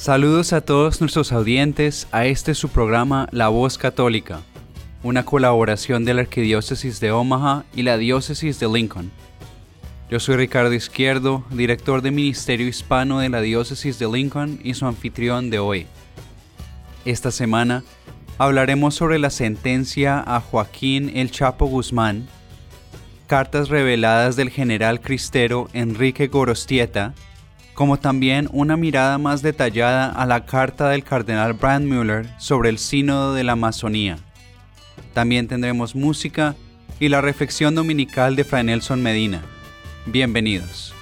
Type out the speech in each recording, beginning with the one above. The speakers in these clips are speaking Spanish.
Saludos a todos nuestros audientes a este su programa La Voz Católica, una colaboración de la Arquidiócesis de Omaha y la Diócesis de Lincoln. Yo soy Ricardo Izquierdo, director de Ministerio Hispano de la Diócesis de Lincoln y su anfitrión de hoy. Esta semana hablaremos sobre la sentencia a Joaquín El Chapo Guzmán, cartas reveladas del general cristero Enrique Gorostieta, como también una mirada más detallada a la carta del cardenal Brandmüller sobre el sínodo de la Amazonía. También tendremos música y la reflexión dominical de Fray Nelson Medina. Bienvenidos.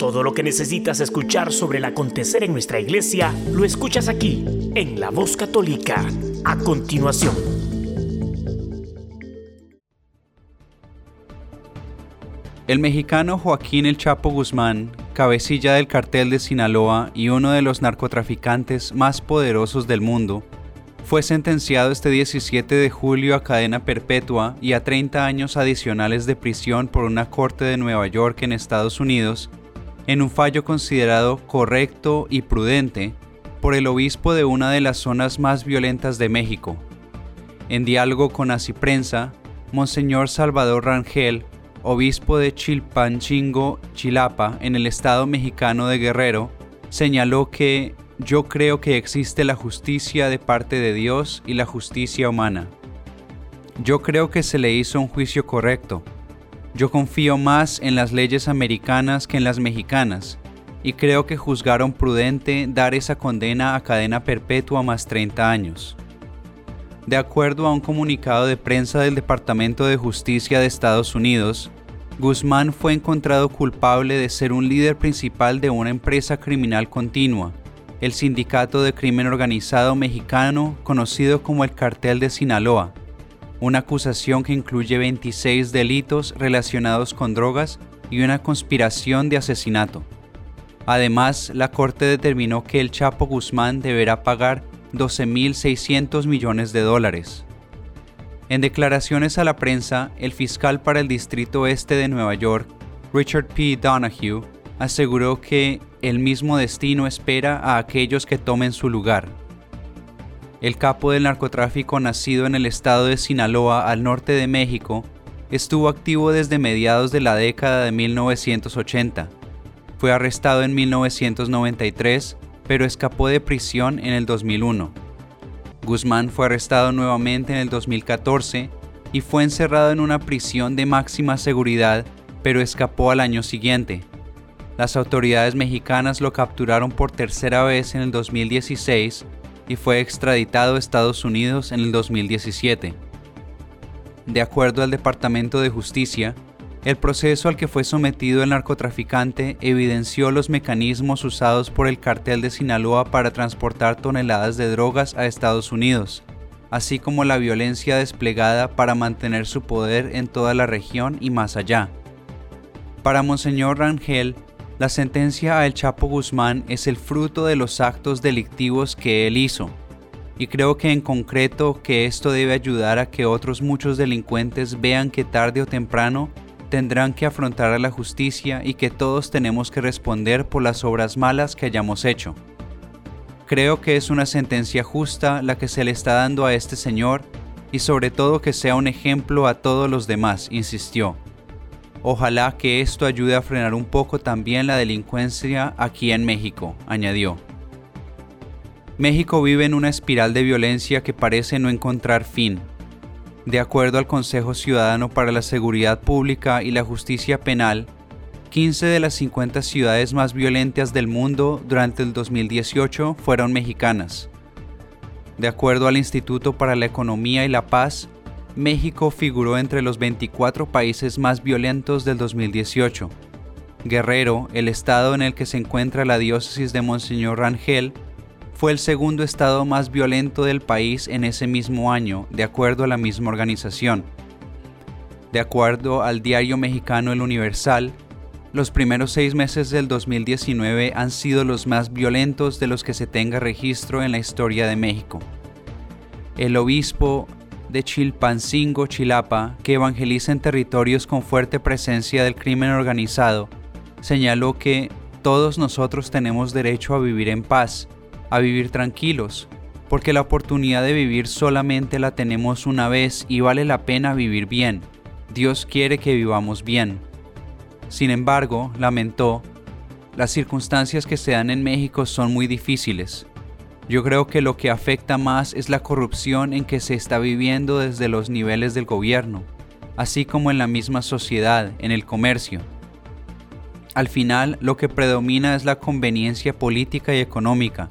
Todo lo que necesitas escuchar sobre el acontecer en nuestra iglesia lo escuchas aquí, en La Voz Católica, a continuación. El mexicano Joaquín El Chapo Guzmán, cabecilla del cartel de Sinaloa y uno de los narcotraficantes más poderosos del mundo, fue sentenciado este 17 de julio a cadena perpetua y a 30 años adicionales de prisión por una corte de Nueva York en Estados Unidos, en un fallo considerado correcto y prudente por el obispo de una de las zonas más violentas de México. En diálogo con Asiprensa, Monseñor Salvador Rangel obispo de Chilpanchingo, Chilapa, en el estado mexicano de Guerrero, señaló que yo creo que existe la justicia de parte de Dios y la justicia humana. Yo creo que se le hizo un juicio correcto. Yo confío más en las leyes americanas que en las mexicanas, y creo que juzgaron prudente dar esa condena a cadena perpetua más 30 años. De acuerdo a un comunicado de prensa del Departamento de Justicia de Estados Unidos, Guzmán fue encontrado culpable de ser un líder principal de una empresa criminal continua, el Sindicato de Crimen Organizado Mexicano conocido como el Cartel de Sinaloa, una acusación que incluye 26 delitos relacionados con drogas y una conspiración de asesinato. Además, la Corte determinó que el Chapo Guzmán deberá pagar 12.600 millones de dólares. En declaraciones a la prensa, el fiscal para el Distrito Este de Nueva York, Richard P. Donahue, aseguró que el mismo destino espera a aquellos que tomen su lugar. El capo del narcotráfico nacido en el estado de Sinaloa al norte de México estuvo activo desde mediados de la década de 1980. Fue arrestado en 1993 pero escapó de prisión en el 2001. Guzmán fue arrestado nuevamente en el 2014 y fue encerrado en una prisión de máxima seguridad, pero escapó al año siguiente. Las autoridades mexicanas lo capturaron por tercera vez en el 2016 y fue extraditado a Estados Unidos en el 2017. De acuerdo al Departamento de Justicia, el proceso al que fue sometido el narcotraficante evidenció los mecanismos usados por el cartel de Sinaloa para transportar toneladas de drogas a Estados Unidos, así como la violencia desplegada para mantener su poder en toda la región y más allá. Para Monseñor Rangel, la sentencia a El Chapo Guzmán es el fruto de los actos delictivos que él hizo, y creo que en concreto que esto debe ayudar a que otros muchos delincuentes vean que tarde o temprano tendrán que afrontar a la justicia y que todos tenemos que responder por las obras malas que hayamos hecho. Creo que es una sentencia justa la que se le está dando a este señor y sobre todo que sea un ejemplo a todos los demás, insistió. Ojalá que esto ayude a frenar un poco también la delincuencia aquí en México, añadió. México vive en una espiral de violencia que parece no encontrar fin, de acuerdo al Consejo Ciudadano para la Seguridad Pública y la Justicia Penal, 15 de las 50 ciudades más violentas del mundo durante el 2018 fueron mexicanas. De acuerdo al Instituto para la Economía y la Paz, México figuró entre los 24 países más violentos del 2018. Guerrero, el estado en el que se encuentra la diócesis de Monseñor Rangel, fue el segundo estado más violento del país en ese mismo año, de acuerdo a la misma organización. De acuerdo al diario mexicano El Universal, los primeros seis meses del 2019 han sido los más violentos de los que se tenga registro en la historia de México. El obispo de Chilpancingo, Chilapa, que evangeliza en territorios con fuerte presencia del crimen organizado, señaló que todos nosotros tenemos derecho a vivir en paz a vivir tranquilos, porque la oportunidad de vivir solamente la tenemos una vez y vale la pena vivir bien. Dios quiere que vivamos bien. Sin embargo, lamentó, las circunstancias que se dan en México son muy difíciles. Yo creo que lo que afecta más es la corrupción en que se está viviendo desde los niveles del gobierno, así como en la misma sociedad, en el comercio. Al final, lo que predomina es la conveniencia política y económica,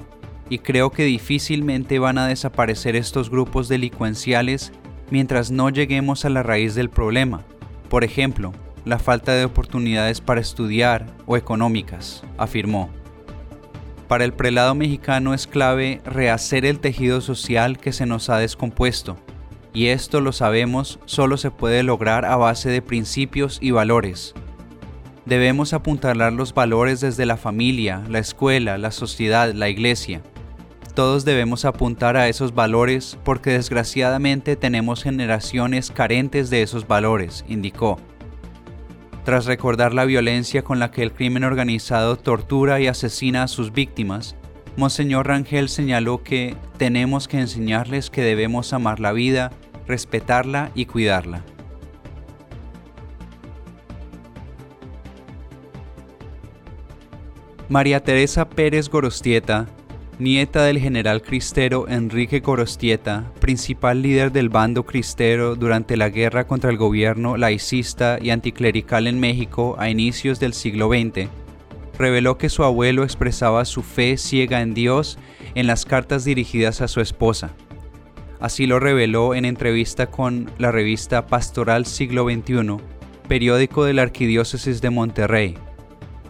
y creo que difícilmente van a desaparecer estos grupos delincuenciales mientras no lleguemos a la raíz del problema. Por ejemplo, la falta de oportunidades para estudiar o económicas, afirmó. Para el prelado mexicano es clave rehacer el tejido social que se nos ha descompuesto, y esto lo sabemos solo se puede lograr a base de principios y valores. Debemos apuntalar los valores desde la familia, la escuela, la sociedad, la iglesia, todos debemos apuntar a esos valores porque desgraciadamente tenemos generaciones carentes de esos valores, indicó. Tras recordar la violencia con la que el crimen organizado tortura y asesina a sus víctimas, Monseñor Rangel señaló que tenemos que enseñarles que debemos amar la vida, respetarla y cuidarla. María Teresa Pérez Gorostieta nieta del general cristero Enrique Gorostieta, principal líder del bando cristero durante la guerra contra el gobierno laicista y anticlerical en México a inicios del siglo XX, reveló que su abuelo expresaba su fe ciega en Dios en las cartas dirigidas a su esposa. Así lo reveló en entrevista con la revista Pastoral Siglo XXI, periódico de la Arquidiócesis de Monterrey,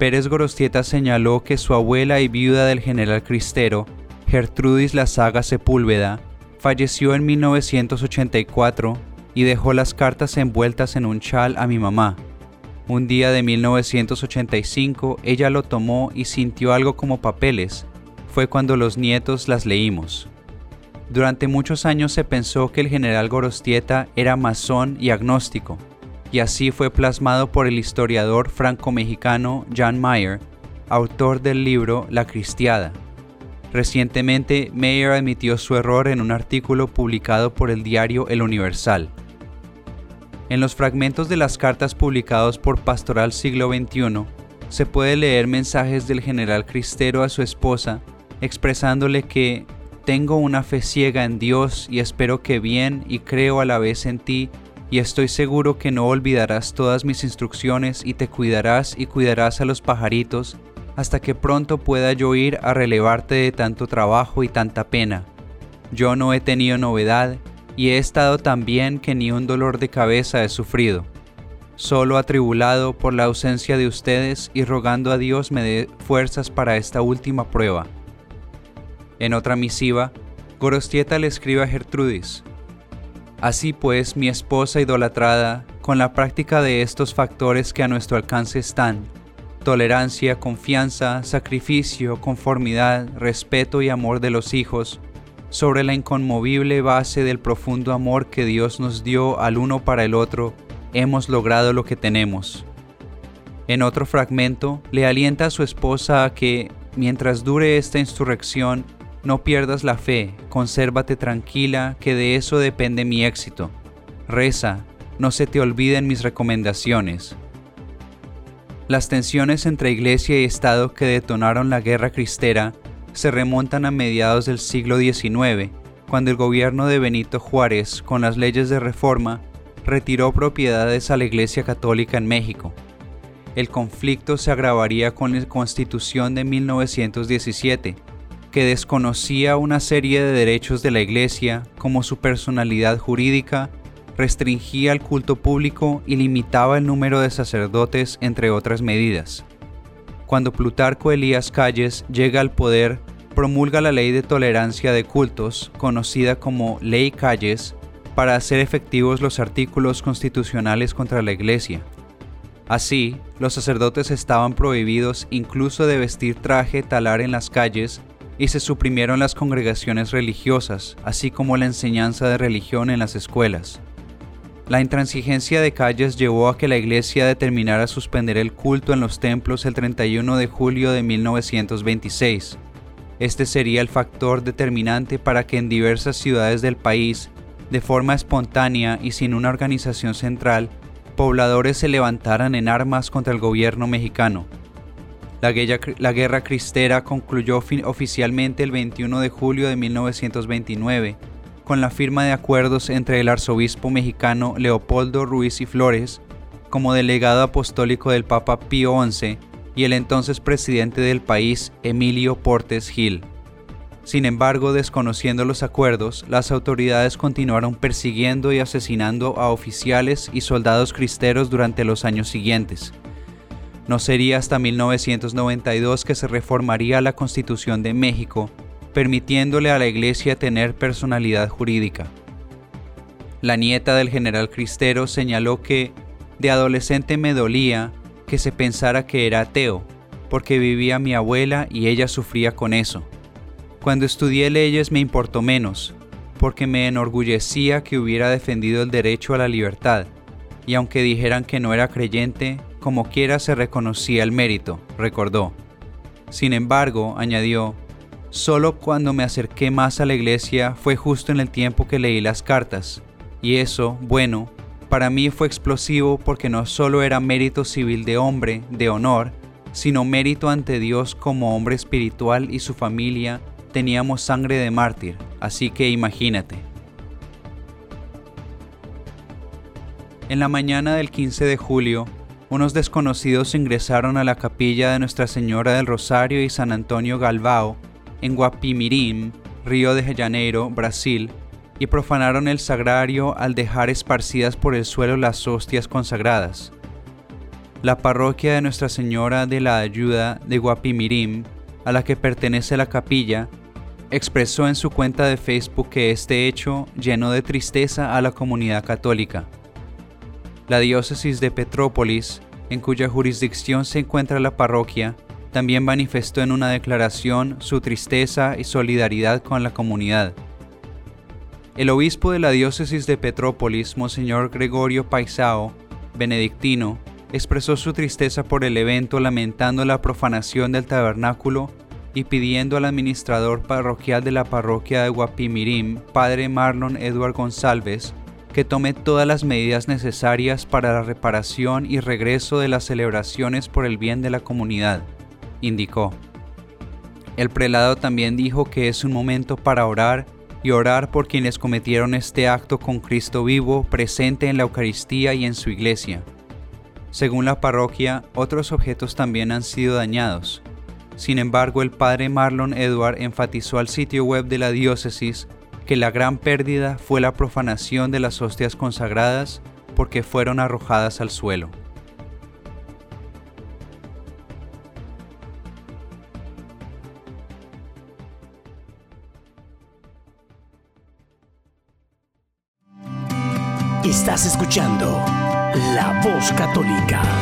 Pérez Gorostieta señaló que su abuela y viuda del general cristero, Gertrudis Lazaga Sepúlveda, falleció en 1984 y dejó las cartas envueltas en un chal a mi mamá. Un día de 1985 ella lo tomó y sintió algo como papeles. Fue cuando los nietos las leímos. Durante muchos años se pensó que el general Gorostieta era masón y agnóstico y así fue plasmado por el historiador franco-mexicano John Mayer, autor del libro La Cristiada. Recientemente, Mayer admitió su error en un artículo publicado por el diario El Universal. En los fragmentos de las cartas publicados por Pastoral Siglo XXI, se puede leer mensajes del general cristero a su esposa, expresándole que tengo una fe ciega en Dios y espero que bien y creo a la vez en ti y estoy seguro que no olvidarás todas mis instrucciones y te cuidarás y cuidarás a los pajaritos hasta que pronto pueda yo ir a relevarte de tanto trabajo y tanta pena. Yo no he tenido novedad y he estado tan bien que ni un dolor de cabeza he sufrido, solo atribulado por la ausencia de ustedes y rogando a Dios me dé fuerzas para esta última prueba. En otra misiva, Gorostieta le escribe a Gertrudis, Así pues, mi esposa idolatrada, con la práctica de estos factores que a nuestro alcance están, tolerancia, confianza, sacrificio, conformidad, respeto y amor de los hijos, sobre la inconmovible base del profundo amor que Dios nos dio al uno para el otro, hemos logrado lo que tenemos. En otro fragmento, le alienta a su esposa a que, mientras dure esta insurrección, no pierdas la fe, consérvate tranquila, que de eso depende mi éxito. Reza, no se te olviden mis recomendaciones. Las tensiones entre Iglesia y Estado que detonaron la guerra cristera se remontan a mediados del siglo XIX, cuando el gobierno de Benito Juárez, con las leyes de reforma, retiró propiedades a la Iglesia Católica en México. El conflicto se agravaría con la Constitución de 1917, que desconocía una serie de derechos de la Iglesia como su personalidad jurídica, restringía el culto público y limitaba el número de sacerdotes, entre otras medidas. Cuando Plutarco Elías Calles llega al poder, promulga la ley de tolerancia de cultos, conocida como Ley Calles, para hacer efectivos los artículos constitucionales contra la Iglesia. Así, los sacerdotes estaban prohibidos incluso de vestir traje talar en las calles y se suprimieron las congregaciones religiosas, así como la enseñanza de religión en las escuelas. La intransigencia de calles llevó a que la Iglesia determinara suspender el culto en los templos el 31 de julio de 1926. Este sería el factor determinante para que en diversas ciudades del país, de forma espontánea y sin una organización central, pobladores se levantaran en armas contra el gobierno mexicano. La guerra, cristera concluyó oficialmente el 21 de julio de 1929 con la firma de acuerdos entre el arzobispo mexicano Leopoldo Ruiz y Flores como delegado apostólico del Papa Pío XI y el entonces presidente del país Emilio Portes Gil. Sin embargo, desconociendo los acuerdos, las autoridades continuaron persiguiendo y asesinando a oficiales y soldados cristeros durante los años siguientes. No sería hasta 1992 que se reformaría la Constitución de México, permitiéndole a la Iglesia tener personalidad jurídica. La nieta del general Cristero señaló que de adolescente me dolía que se pensara que era ateo, porque vivía mi abuela y ella sufría con eso. Cuando estudié leyes me importó menos, porque me enorgullecía que hubiera defendido el derecho a la libertad, y aunque dijeran que no era creyente, como quiera se reconocía el mérito, recordó. Sin embargo, añadió, solo cuando me acerqué más a la iglesia fue justo en el tiempo que leí las cartas, y eso, bueno, para mí fue explosivo porque no solo era mérito civil de hombre, de honor, sino mérito ante Dios como hombre espiritual y su familia teníamos sangre de mártir, así que imagínate. En la mañana del 15 de julio, unos desconocidos ingresaron a la capilla de Nuestra Señora del Rosario y San Antonio Galvao, en Guapimirim, Río de Janeiro, Brasil, y profanaron el sagrario al dejar esparcidas por el suelo las hostias consagradas. La parroquia de Nuestra Señora de la Ayuda de Guapimirim, a la que pertenece la capilla, expresó en su cuenta de Facebook que este hecho llenó de tristeza a la comunidad católica. La diócesis de Petrópolis, en cuya jurisdicción se encuentra la parroquia, también manifestó en una declaración su tristeza y solidaridad con la comunidad. El obispo de la diócesis de Petrópolis, Monseñor Gregorio Paisao, benedictino, expresó su tristeza por el evento lamentando la profanación del tabernáculo y pidiendo al administrador parroquial de la parroquia de Guapimirim, padre Marlon Edward González, que tome todas las medidas necesarias para la reparación y regreso de las celebraciones por el bien de la comunidad, indicó. El prelado también dijo que es un momento para orar y orar por quienes cometieron este acto con Cristo vivo presente en la Eucaristía y en su iglesia. Según la parroquia, otros objetos también han sido dañados, sin embargo, el padre Marlon Edward enfatizó al sitio web de la diócesis que la gran pérdida fue la profanación de las hostias consagradas porque fueron arrojadas al suelo. Estás escuchando La Voz Católica.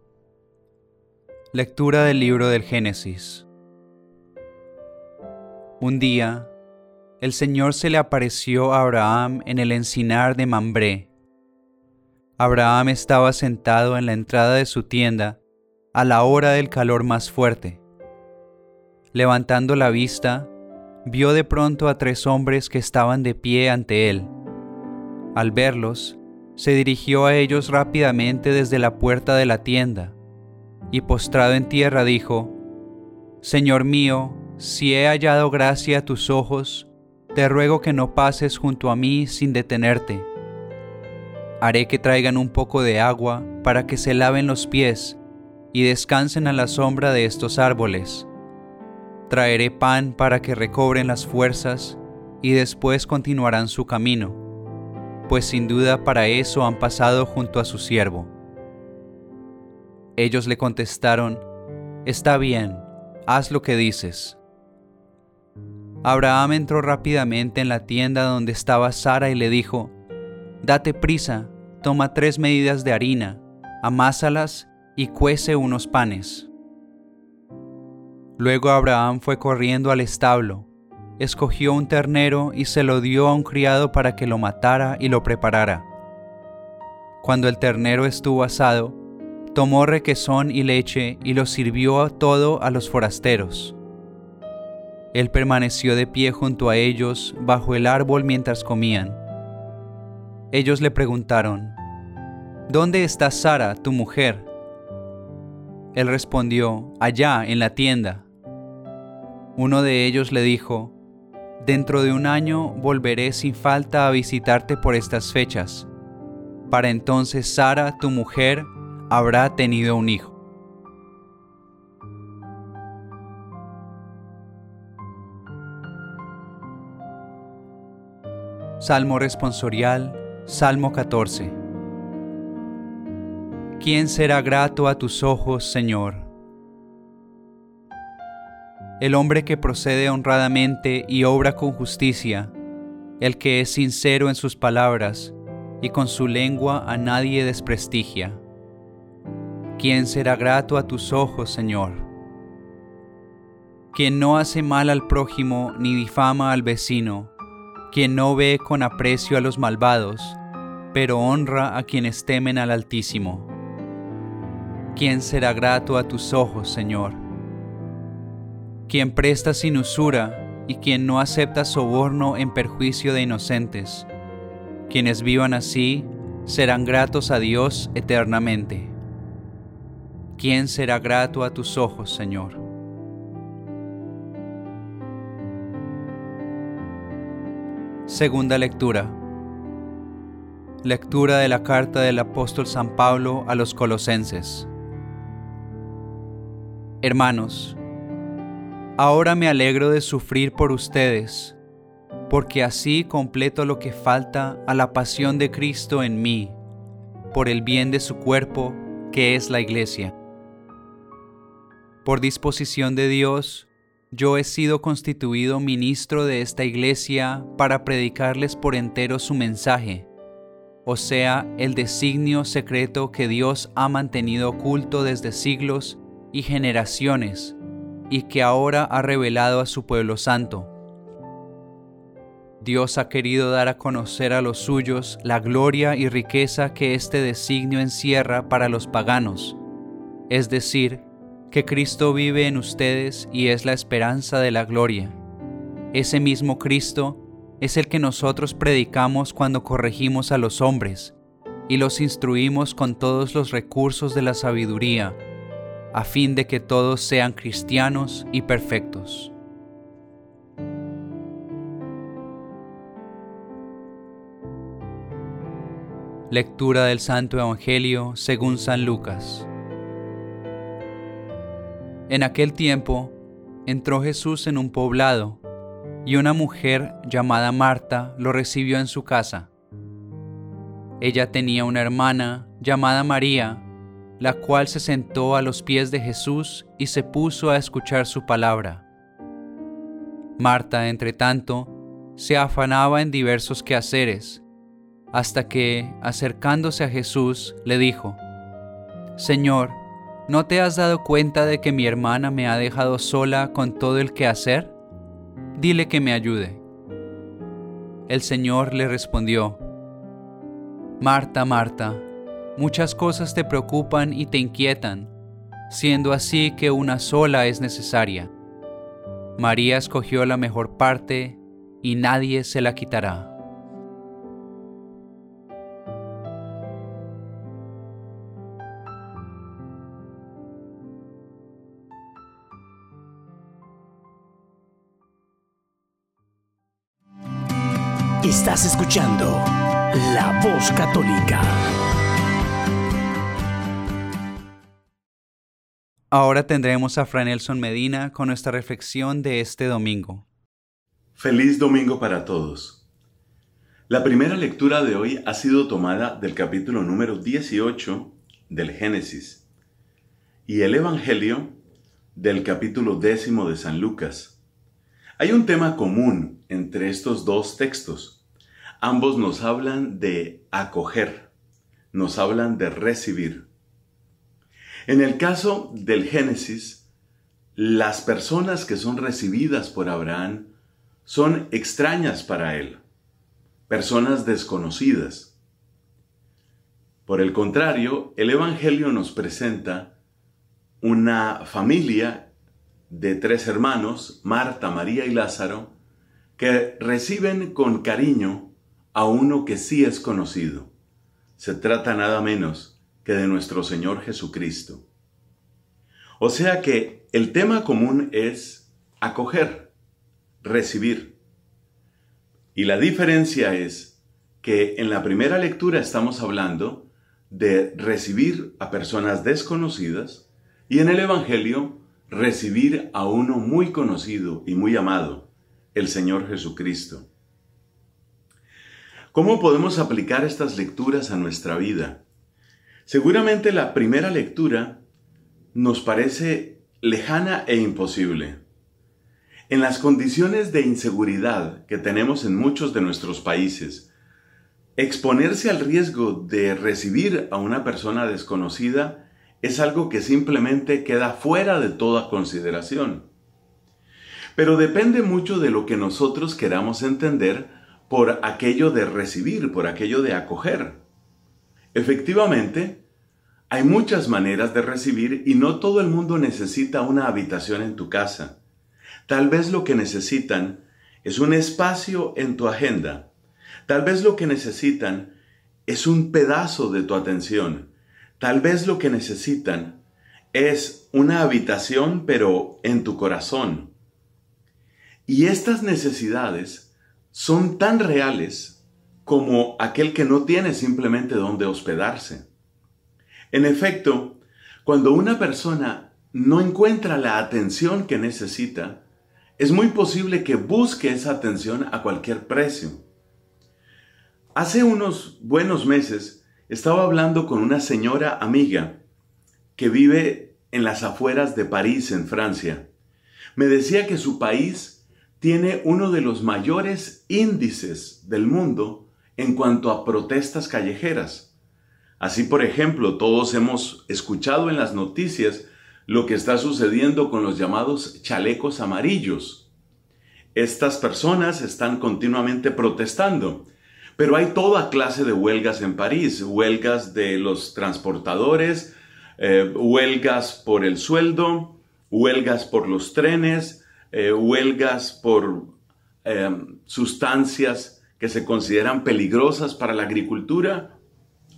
Lectura del libro del Génesis. Un día, el Señor se le apareció a Abraham en el encinar de Mambré. Abraham estaba sentado en la entrada de su tienda a la hora del calor más fuerte. Levantando la vista, vio de pronto a tres hombres que estaban de pie ante él. Al verlos, se dirigió a ellos rápidamente desde la puerta de la tienda, y postrado en tierra dijo, Señor mío, si he hallado gracia a tus ojos, te ruego que no pases junto a mí sin detenerte. Haré que traigan un poco de agua para que se laven los pies y descansen a la sombra de estos árboles. Traeré pan para que recobren las fuerzas y después continuarán su camino, pues sin duda para eso han pasado junto a su siervo. Ellos le contestaron, Está bien, haz lo que dices. Abraham entró rápidamente en la tienda donde estaba Sara y le dijo, Date prisa, toma tres medidas de harina, amásalas y cuece unos panes. Luego Abraham fue corriendo al establo, escogió un ternero y se lo dio a un criado para que lo matara y lo preparara. Cuando el ternero estuvo asado, tomó requesón y leche y lo sirvió todo a los forasteros. Él permaneció de pie junto a ellos bajo el árbol mientras comían. Ellos le preguntaron, ¿Dónde está Sara, tu mujer? Él respondió, allá, en la tienda. Uno de ellos le dijo, Dentro de un año volveré sin falta a visitarte por estas fechas. Para entonces Sara, tu mujer, habrá tenido un hijo. Salmo responsorial, Salmo 14. ¿Quién será grato a tus ojos, Señor? El hombre que procede honradamente y obra con justicia, el que es sincero en sus palabras y con su lengua a nadie desprestigia. ¿Quién será grato a tus ojos, Señor? Quien no hace mal al prójimo ni difama al vecino, quien no ve con aprecio a los malvados, pero honra a quienes temen al Altísimo. ¿Quién será grato a tus ojos, Señor? Quien presta sin usura y quien no acepta soborno en perjuicio de inocentes. Quienes vivan así serán gratos a Dios eternamente. ¿Quién será grato a tus ojos, Señor? Segunda lectura. Lectura de la carta del apóstol San Pablo a los colosenses. Hermanos, ahora me alegro de sufrir por ustedes, porque así completo lo que falta a la pasión de Cristo en mí, por el bien de su cuerpo, que es la iglesia por disposición de Dios, yo he sido constituido ministro de esta iglesia para predicarles por entero su mensaje, o sea, el designio secreto que Dios ha mantenido oculto desde siglos y generaciones, y que ahora ha revelado a su pueblo santo. Dios ha querido dar a conocer a los suyos la gloria y riqueza que este designio encierra para los paganos, es decir, que Cristo vive en ustedes y es la esperanza de la gloria. Ese mismo Cristo es el que nosotros predicamos cuando corregimos a los hombres y los instruimos con todos los recursos de la sabiduría, a fin de que todos sean cristianos y perfectos. Lectura del Santo Evangelio según San Lucas. En aquel tiempo entró Jesús en un poblado, y una mujer llamada Marta lo recibió en su casa. Ella tenía una hermana llamada María, la cual se sentó a los pies de Jesús y se puso a escuchar su palabra. Marta, entre tanto, se afanaba en diversos quehaceres, hasta que, acercándose a Jesús, le dijo, Señor, ¿No te has dado cuenta de que mi hermana me ha dejado sola con todo el que hacer? Dile que me ayude. El Señor le respondió, Marta, Marta, muchas cosas te preocupan y te inquietan, siendo así que una sola es necesaria. María escogió la mejor parte y nadie se la quitará. Estás escuchando La Voz Católica. Ahora tendremos a Fray Nelson Medina con nuestra reflexión de este domingo. Feliz domingo para todos. La primera lectura de hoy ha sido tomada del capítulo número 18 del Génesis y el Evangelio del capítulo décimo de San Lucas. Hay un tema común entre estos dos textos. Ambos nos hablan de acoger, nos hablan de recibir. En el caso del Génesis, las personas que son recibidas por Abraham son extrañas para él, personas desconocidas. Por el contrario, el Evangelio nos presenta una familia de tres hermanos, Marta, María y Lázaro, que reciben con cariño a uno que sí es conocido. Se trata nada menos que de nuestro Señor Jesucristo. O sea que el tema común es acoger, recibir. Y la diferencia es que en la primera lectura estamos hablando de recibir a personas desconocidas y en el Evangelio recibir a uno muy conocido y muy amado, el Señor Jesucristo. ¿Cómo podemos aplicar estas lecturas a nuestra vida? Seguramente la primera lectura nos parece lejana e imposible. En las condiciones de inseguridad que tenemos en muchos de nuestros países, exponerse al riesgo de recibir a una persona desconocida es algo que simplemente queda fuera de toda consideración. Pero depende mucho de lo que nosotros queramos entender por aquello de recibir, por aquello de acoger. Efectivamente, hay muchas maneras de recibir y no todo el mundo necesita una habitación en tu casa. Tal vez lo que necesitan es un espacio en tu agenda. Tal vez lo que necesitan es un pedazo de tu atención. Tal vez lo que necesitan es una habitación pero en tu corazón. Y estas necesidades son tan reales como aquel que no tiene simplemente donde hospedarse. En efecto, cuando una persona no encuentra la atención que necesita, es muy posible que busque esa atención a cualquier precio. Hace unos buenos meses estaba hablando con una señora amiga que vive en las afueras de París, en Francia. Me decía que su país tiene uno de los mayores índices del mundo en cuanto a protestas callejeras. Así, por ejemplo, todos hemos escuchado en las noticias lo que está sucediendo con los llamados chalecos amarillos. Estas personas están continuamente protestando, pero hay toda clase de huelgas en París, huelgas de los transportadores, eh, huelgas por el sueldo, huelgas por los trenes, eh, huelgas por em, sustancias que se consideran peligrosas para la agricultura,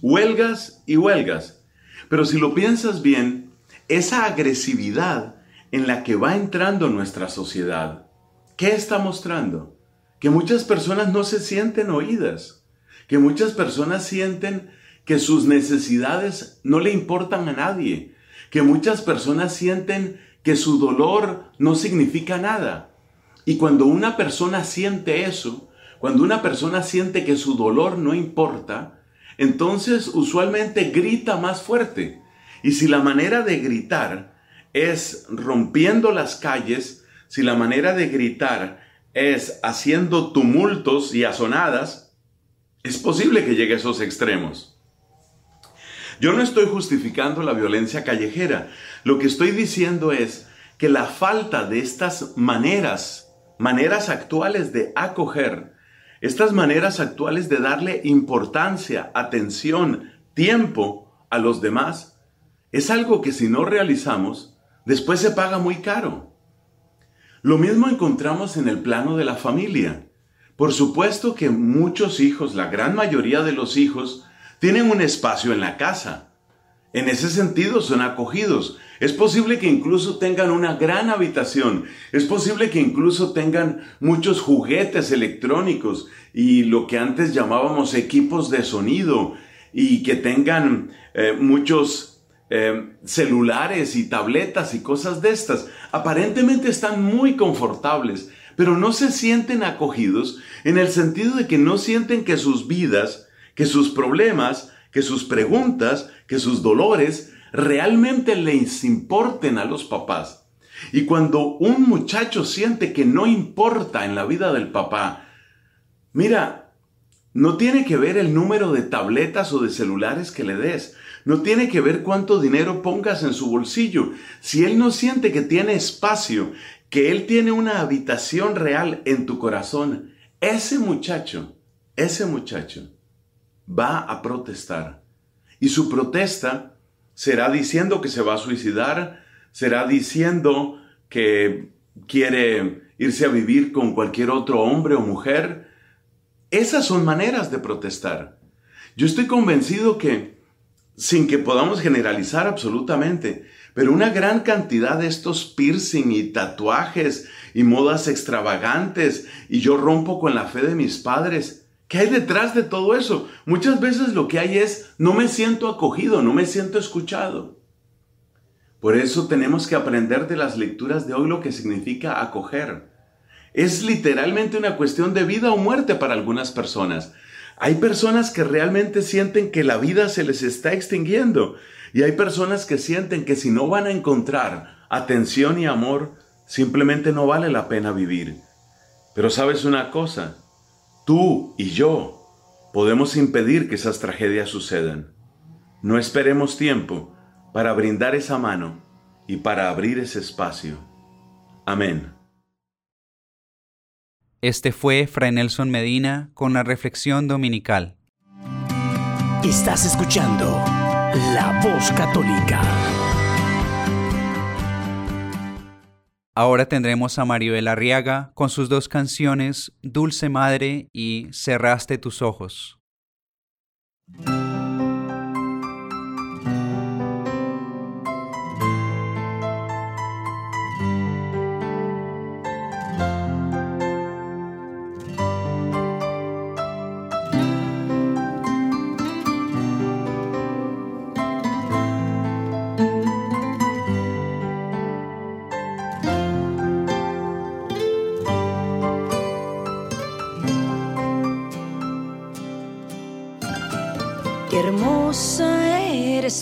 huelgas y huelgas. Pero si lo piensas bien, esa agresividad en la que va entrando nuestra sociedad, ¿qué está mostrando? Que muchas personas no se sienten oídas, que muchas personas sienten que sus necesidades no le importan a nadie, que muchas personas sienten que su dolor no significa nada. Y cuando una persona siente eso, cuando una persona siente que su dolor no importa, entonces usualmente grita más fuerte. Y si la manera de gritar es rompiendo las calles, si la manera de gritar es haciendo tumultos y asonadas, es posible que llegue a esos extremos. Yo no estoy justificando la violencia callejera. Lo que estoy diciendo es que la falta de estas maneras, maneras actuales de acoger, estas maneras actuales de darle importancia, atención, tiempo a los demás, es algo que si no realizamos, después se paga muy caro. Lo mismo encontramos en el plano de la familia. Por supuesto que muchos hijos, la gran mayoría de los hijos, tienen un espacio en la casa. En ese sentido son acogidos. Es posible que incluso tengan una gran habitación. Es posible que incluso tengan muchos juguetes electrónicos y lo que antes llamábamos equipos de sonido y que tengan eh, muchos eh, celulares y tabletas y cosas de estas. Aparentemente están muy confortables, pero no se sienten acogidos en el sentido de que no sienten que sus vidas, que sus problemas, que sus preguntas, que sus dolores realmente les importen a los papás. Y cuando un muchacho siente que no importa en la vida del papá, mira, no tiene que ver el número de tabletas o de celulares que le des, no tiene que ver cuánto dinero pongas en su bolsillo. Si él no siente que tiene espacio, que él tiene una habitación real en tu corazón, ese muchacho, ese muchacho va a protestar. Y su protesta será diciendo que se va a suicidar, será diciendo que quiere irse a vivir con cualquier otro hombre o mujer. Esas son maneras de protestar. Yo estoy convencido que, sin que podamos generalizar absolutamente, pero una gran cantidad de estos piercing y tatuajes y modas extravagantes y yo rompo con la fe de mis padres, ¿Qué hay detrás de todo eso? Muchas veces lo que hay es, no me siento acogido, no me siento escuchado. Por eso tenemos que aprender de las lecturas de hoy lo que significa acoger. Es literalmente una cuestión de vida o muerte para algunas personas. Hay personas que realmente sienten que la vida se les está extinguiendo y hay personas que sienten que si no van a encontrar atención y amor, simplemente no vale la pena vivir. Pero sabes una cosa, Tú y yo podemos impedir que esas tragedias sucedan. No esperemos tiempo para brindar esa mano y para abrir ese espacio. Amén. Este fue Fray Nelson Medina con la reflexión dominical. Estás escuchando La Voz Católica. Ahora tendremos a Maribel Arriaga con sus dos canciones Dulce Madre y Cerraste tus ojos.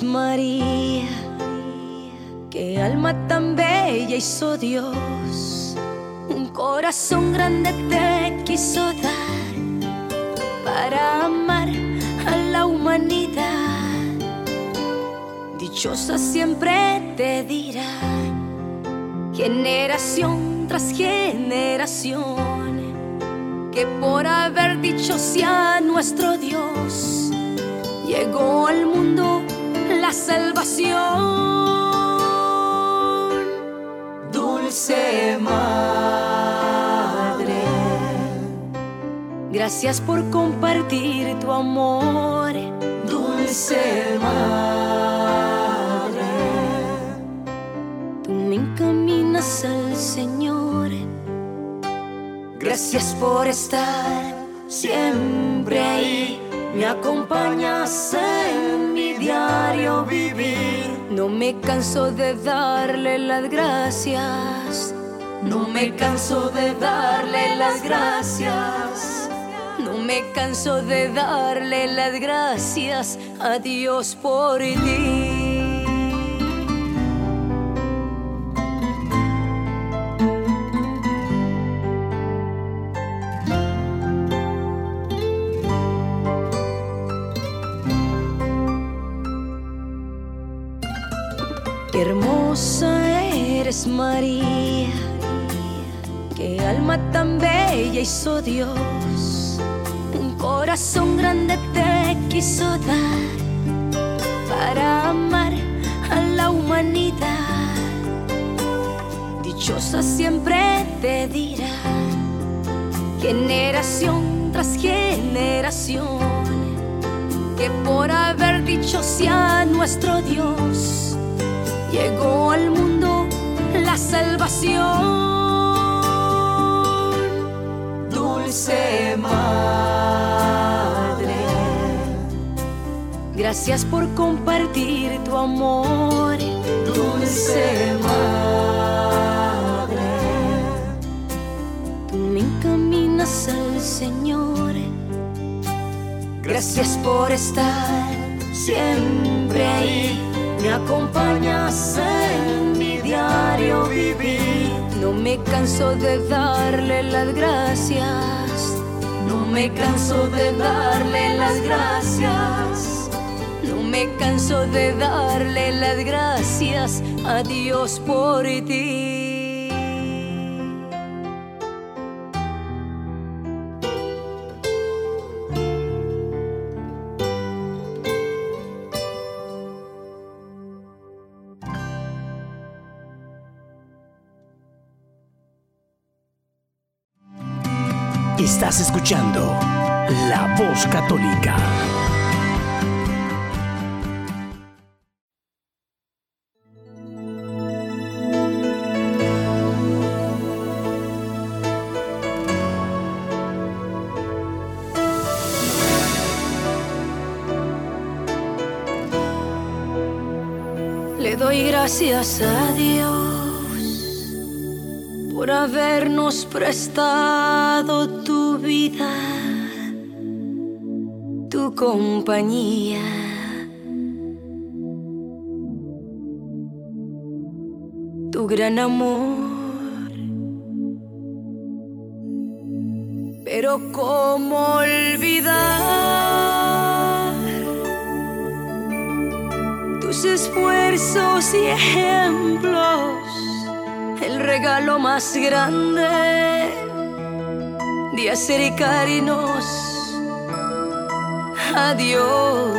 María, qué alma tan bella hizo Dios, un corazón grande te quiso dar para amar a la humanidad. Dichosa siempre te dirá, generación tras generación, que por haber dicho sea nuestro Dios, llegó al mundo la salvación. Dulce Madre, gracias por compartir tu amor. Dulce Madre, tú me encaminas al Señor. Gracias por estar siempre ahí, me acompañas en diario vivir. No me canso de darle las gracias. No me canso de darle las gracias. No me canso de darle las gracias a Dios por ti. Hermosa eres María, qué alma tan bella hizo Dios, un corazón grande te quiso dar para amar a la humanidad. Dichosa siempre te dirá, generación tras generación que por haber dicho sea nuestro Dios, llegó al mundo la salvación. Dulce Madre, gracias por compartir tu amor. Dulce Madre, tú me encaminas al Señor. Gracias por estar siempre ahí. Me acompañas en mi diario vivir. No me canso de darle las gracias. No me canso de darle las gracias. No me canso de darle las gracias a Dios por ti. Estás escuchando La Voz Católica. Le doy gracias a Dios por habernos prestado tu vida, tu compañía. Tu gran amor. Pero cómo olvidar tus esfuerzos y ejemplos, el regalo más grande de acercarnos a Dios.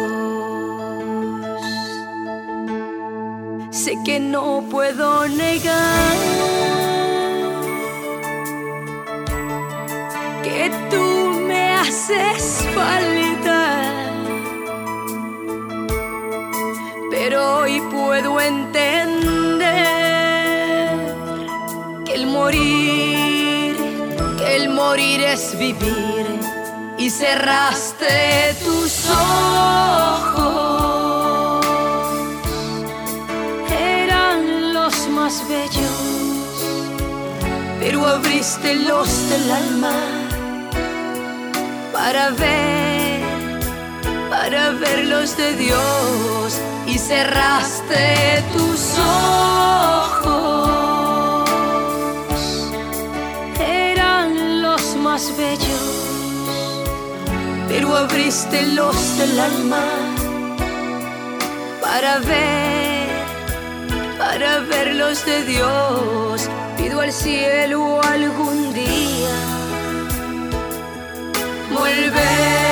Sé que no puedo negar que tú me haces falta. pero hoy puedo entender morir, que el morir es vivir y cerraste tus ojos. Eran los más bellos, pero abriste los del alma para ver para ver los de Dios y cerraste tus ojos. Más bellos, pero abriste los del alma para ver, para ver los de Dios. Pido al cielo algún día volver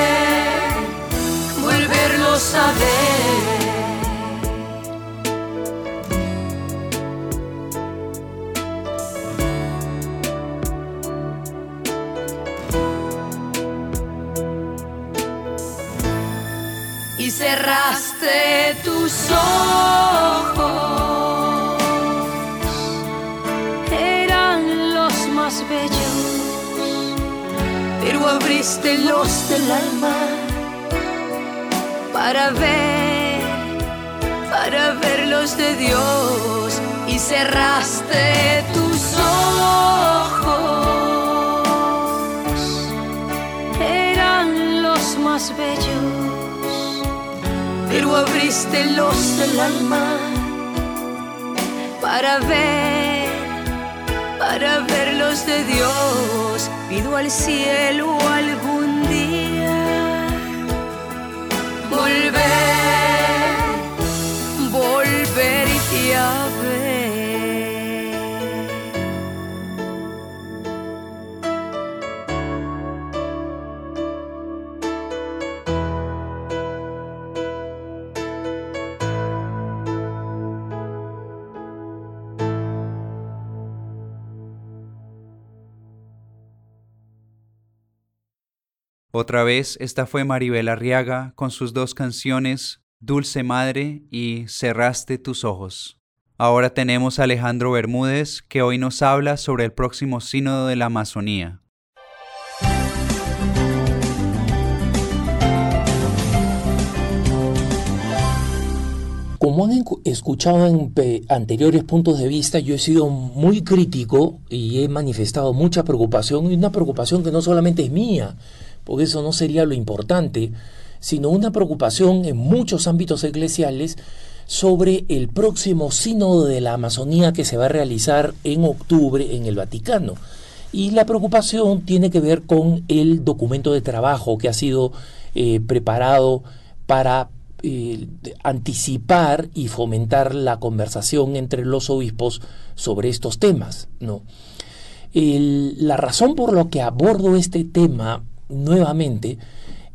abriste los del alma para ver, para ver los de Dios y cerraste tus ojos. Eran los más bellos, pero abriste los del alma para ver, para ver los de Dios. Pido al cielo algún día volver, Otra vez, esta fue Maribel Arriaga con sus dos canciones Dulce Madre y Cerraste tus ojos. Ahora tenemos a Alejandro Bermúdez que hoy nos habla sobre el próximo sínodo de la Amazonía. Como han escuchado en anteriores puntos de vista, yo he sido muy crítico y he manifestado mucha preocupación y una preocupación que no solamente es mía, porque eso no sería lo importante, sino una preocupación en muchos ámbitos eclesiales sobre el próximo sínodo de la Amazonía que se va a realizar en octubre en el Vaticano. Y la preocupación tiene que ver con el documento de trabajo que ha sido eh, preparado para eh, anticipar y fomentar la conversación entre los obispos sobre estos temas. ¿no? la razón por la que abordo este tema nuevamente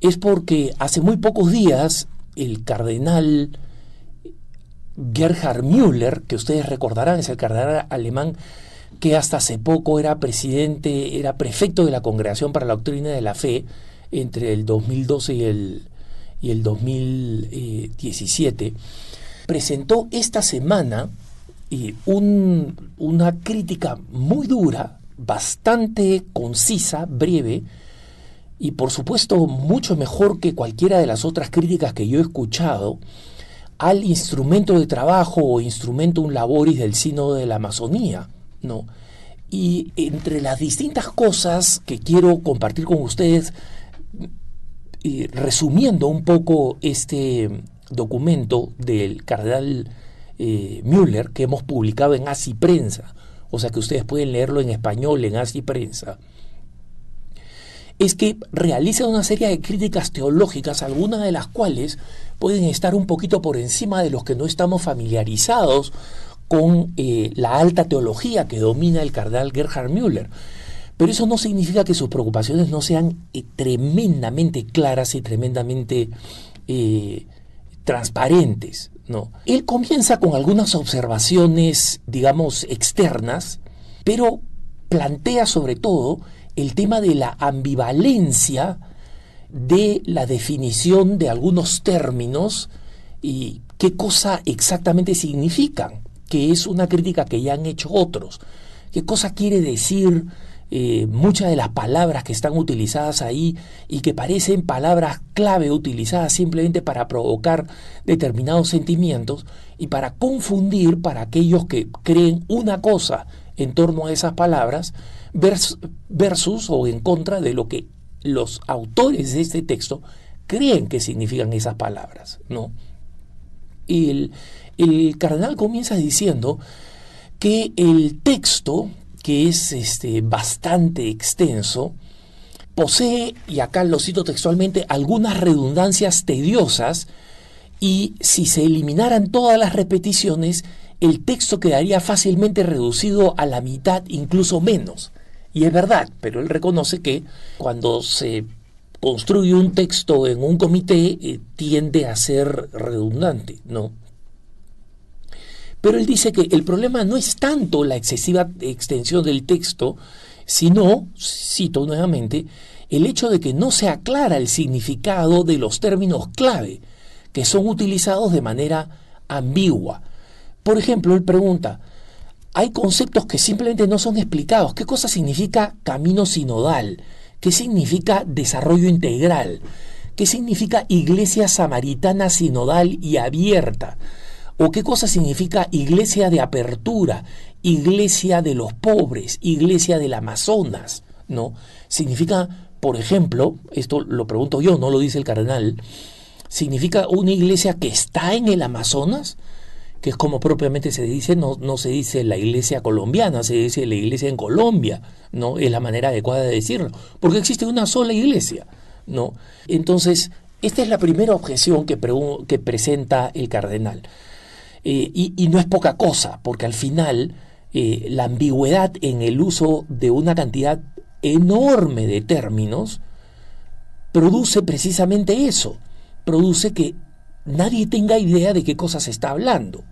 es porque hace muy pocos días el cardenal Gerhard Müller, que ustedes recordarán, es el cardenal alemán que hasta hace poco era presidente, era prefecto de la Congregación para la Doctrina de la Fe entre el 2012 y el y el 2017, presentó esta semana eh, una crítica muy dura, bastante concisa, breve, y por supuesto mucho mejor que cualquiera de las otras críticas que yo he escuchado al instrumento de trabajo o instrumento laboris del Sínodo de la Amazonía, ¿no? Y entre las distintas cosas que quiero compartir con ustedes, resumiendo un poco este documento del cardenal eh, Müller que hemos publicado en Así Prensa, o sea que ustedes pueden leerlo en español en Así Prensa, es que realiza una serie de críticas teológicas, algunas de las cuales pueden estar un poquito por encima de los que no estamos familiarizados con eh, la alta teología que domina el cardenal Gerhard Müller. Pero eso no significa que sus preocupaciones no sean eh, tremendamente claras y tremendamente eh, transparentes. ¿no? Él comienza con algunas observaciones, digamos, externas, pero plantea sobre todo el tema de la ambivalencia de la definición de algunos términos y qué cosa exactamente significan, que es una crítica que ya han hecho otros. ¿Qué cosa quiere decir eh, muchas de las palabras que están utilizadas ahí y que parecen palabras clave utilizadas simplemente para provocar determinados sentimientos y para confundir para aquellos que creen una cosa en torno a esas palabras versus, o en contra de lo que los autores de este texto creen que significan esas palabras. ¿no? El, el cardenal comienza diciendo que el texto que es este, bastante extenso, posee, y acá lo cito textualmente, algunas redundancias tediosas y si se eliminaran todas las repeticiones, el texto quedaría fácilmente reducido a la mitad, incluso menos. Y es verdad, pero él reconoce que cuando se construye un texto en un comité eh, tiende a ser redundante, ¿no? Pero él dice que el problema no es tanto la excesiva extensión del texto, sino, cito nuevamente, el hecho de que no se aclara el significado de los términos clave, que son utilizados de manera ambigua. Por ejemplo, él pregunta, hay conceptos que simplemente no son explicados. ¿Qué cosa significa camino sinodal? ¿Qué significa desarrollo integral? ¿Qué significa iglesia samaritana sinodal y abierta? ¿O qué cosa significa iglesia de apertura, iglesia de los pobres, iglesia del Amazonas? ¿No? Significa, por ejemplo, esto lo pregunto yo, no lo dice el cardenal, significa una iglesia que está en el Amazonas, que es como propiamente se dice, no, no se dice la iglesia colombiana, se dice la iglesia en Colombia, ¿no? Es la manera adecuada de decirlo, porque existe una sola iglesia, ¿no? Entonces, esta es la primera objeción que, que presenta el cardenal. Eh, y, no es poca cosa, porque al final eh, la ambigüedad en el uso de una cantidad enorme de términos produce precisamente eso, produce que nadie tenga idea de qué cosa se está hablando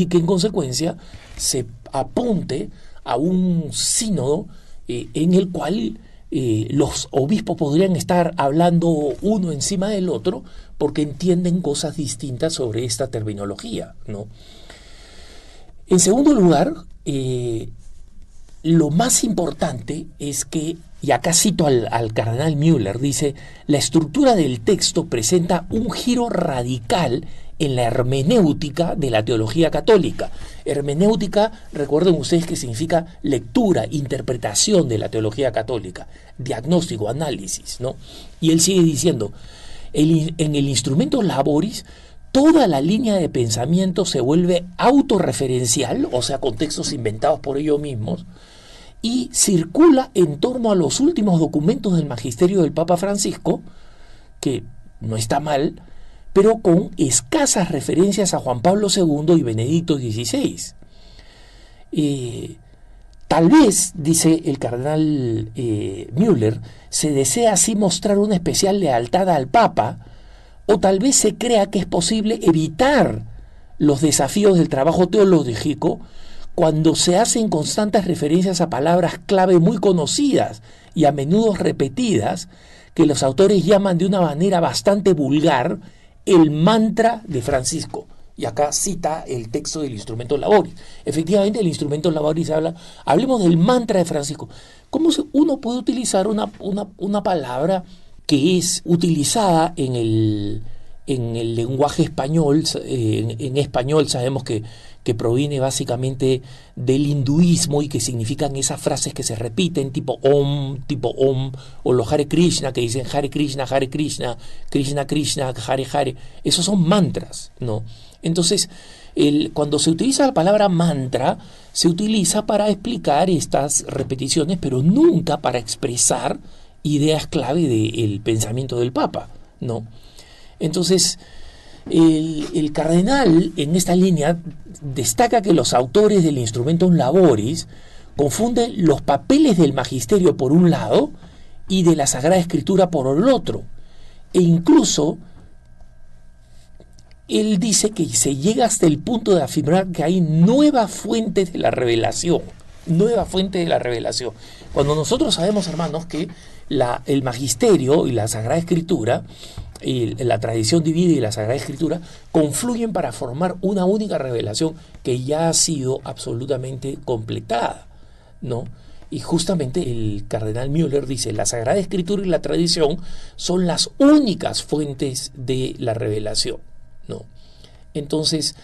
y que en consecuencia se apunte a un sínodo eh, en el cual eh, los obispos podrían estar hablando uno encima del otro porque entienden cosas distintas sobre esta terminología. ¿no? En segundo lugar, eh, lo más importante es que, y acá cito al, al, cardenal Müller, dice, la estructura del texto presenta un giro radical en la hermenéutica de la teología católica. Hermenéutica, recuerden ustedes que significa lectura, interpretación de la teología católica, diagnóstico, análisis, ¿no? Y él sigue diciendo, en el instrumento laboris, toda la línea de pensamiento se vuelve autorreferencial, o sea, con textos inventados por ellos mismos, y circula en torno a los últimos documentos del magisterio del Papa Francisco, que no está mal, pero con escasas referencias a Juan Pablo II y Benedicto XVI. Eh, tal vez, dice el cardenal eh, Müller, se desea así mostrar una especial lealtad al Papa, o tal vez se crea que es posible evitar los desafíos del trabajo teológico cuando se hacen constantes referencias a palabras clave muy conocidas y a menudo repetidas, que los autores llaman de una manera bastante vulgar el mantra de Francisco. Y acá cita el texto del instrumento laboris. Efectivamente, el instrumento laboris habla, hablemos del mantra de Francisco. ¿Cómo uno puede utilizar una, una, palabra que es utilizada en el, en el lenguaje español? En, en español sabemos que que proviene básicamente del hinduismo y que significan esas frases que se repiten, tipo Om, tipo Om, o los Hare Krishna, que dicen Hare Krishna, Hare Krishna, Krishna Krishna, Hare Hare. Esos son mantras, ¿no? Entonces, el, cuando se utiliza la palabra mantra, se utiliza para explicar estas repeticiones, pero nunca para expresar ideas clave del pensamiento del Papa, ¿no? Entonces, el, cardenal en esta línea destaca que los autores del instrumento laboris confunden los papeles del magisterio por un lado y de la Sagrada Escritura por el otro. E incluso él dice que se llega hasta el punto de afirmar que hay nuevas fuentes de la revelación. Nueva fuente de la revelación. Cuando nosotros sabemos, hermanos, que el magisterio y la Sagrada Escritura y la tradición divina y la Sagrada Escritura confluyen para formar una única revelación que ya ha sido absolutamente completada, ¿no? Y justamente el cardenal Müller dice, la Sagrada Escritura y la tradición son las únicas fuentes de la revelación, ¿no? Entonces,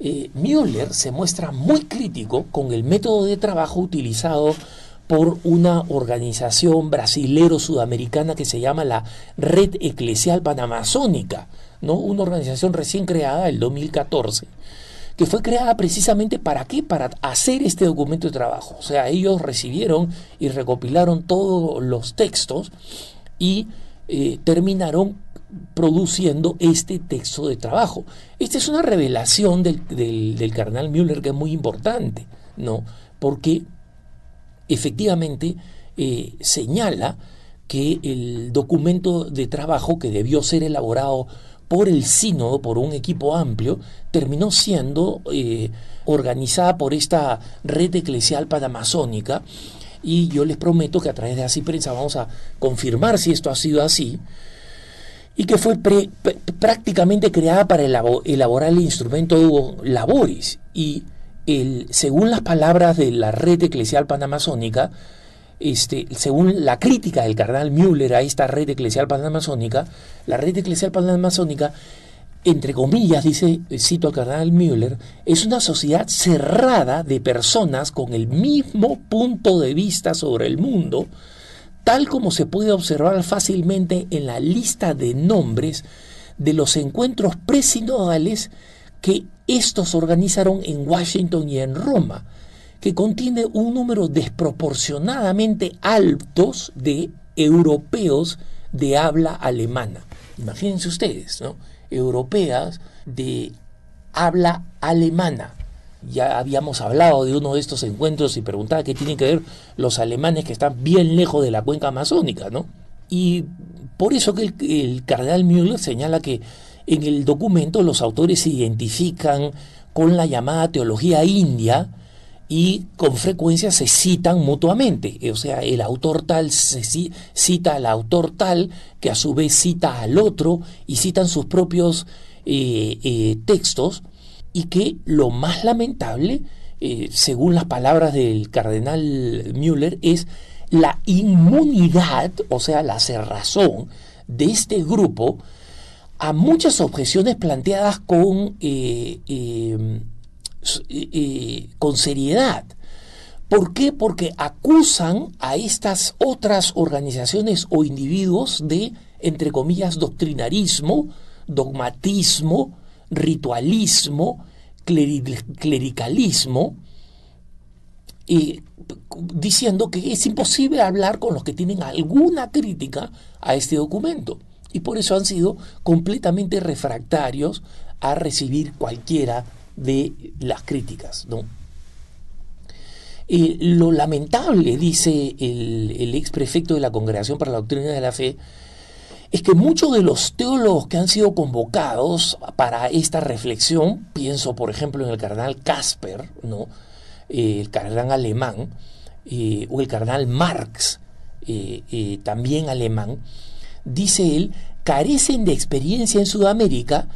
eh, Müller se muestra muy crítico con el método de trabajo utilizado por una organización brasilero-sudamericana que se llama la Red Eclesial Panamazónica, ¿no? una organización recién creada el 2014, que fue creada precisamente para qué? Para hacer este documento de trabajo. O sea, ellos recibieron y recopilaron todos los textos y eh, terminaron produciendo este texto de trabajo. Esta es una revelación del, del, del carnal Müller que es muy importante, ¿no? Porque efectivamente eh, señala que el documento de trabajo que debió ser elaborado por el sínodo, por un equipo amplio, terminó siendo eh, organizada por esta red eclesial panamazónica. Y yo les prometo que a través de Así Prensa vamos a confirmar si esto ha sido así y que fue prácticamente creada para elaborar el instrumento Laboris. Y según las palabras de la red eclesial panamazónica, este, según la crítica del cardenal Müller a esta red eclesial panamazónica, la red eclesial panamazónica, entre comillas, dice, cito al cardenal Müller, es una sociedad cerrada de personas con el mismo punto de vista sobre el mundo, tal como se puede observar fácilmente en la lista de nombres de los encuentros presinodales que estos organizaron en Washington y en Roma, que contiene un número desproporcionadamente altos de europeos de habla alemana. Imagínense ustedes, ¿no? Europeas de habla alemana. Ya habíamos hablado de uno de estos encuentros y preguntaba qué tienen que ver los alemanes que están bien lejos de la cuenca amazónica, ¿no? Y por eso que el, el cardenal Müller señala que en el documento los autores se identifican con la llamada teología india y con frecuencia se citan mutuamente. O sea, el autor tal cita al autor tal, que a su vez cita al otro y citan sus propios eh, eh, textos y que lo más lamentable, eh, según las palabras del cardenal Müller, es la inmunidad, o sea, la cerrazón de este grupo a muchas objeciones planteadas con con seriedad. ¿Por qué? Porque acusan a estas otras organizaciones o individuos de, entre comillas, doctrinarismo, dogmatismo, ritualismo, clericalismo, diciendo que es imposible hablar con los que tienen alguna crítica a este documento. Y por eso han sido completamente refractarios a recibir cualquiera de las críticas. ¿no? Eh, lo lamentable, dice el, el ex prefecto de la Congregación para la Doctrina de la Fe, es que muchos de los teólogos que han sido convocados para esta reflexión, pienso por ejemplo en el cardenal Casper, ¿no? Eh, el cardenal alemán, eh, o el cardenal Marx, también alemán, dice él, carecen de experiencia en Sudamérica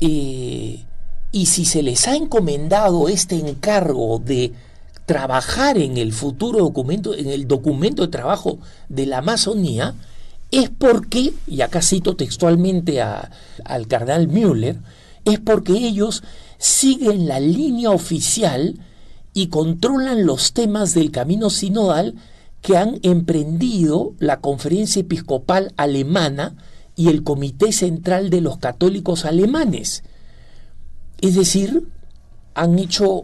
y si se les ha encomendado este encargo de trabajar en el futuro documento, en el documento de trabajo de la Amazonía, es porque, y acá cito textualmente al cardenal Müller, es porque ellos siguen la línea oficial y controlan los temas del camino sinodal que han emprendido la Conferencia Episcopal Alemana y el Comité Central de los Católicos Alemanes. Es decir, han hecho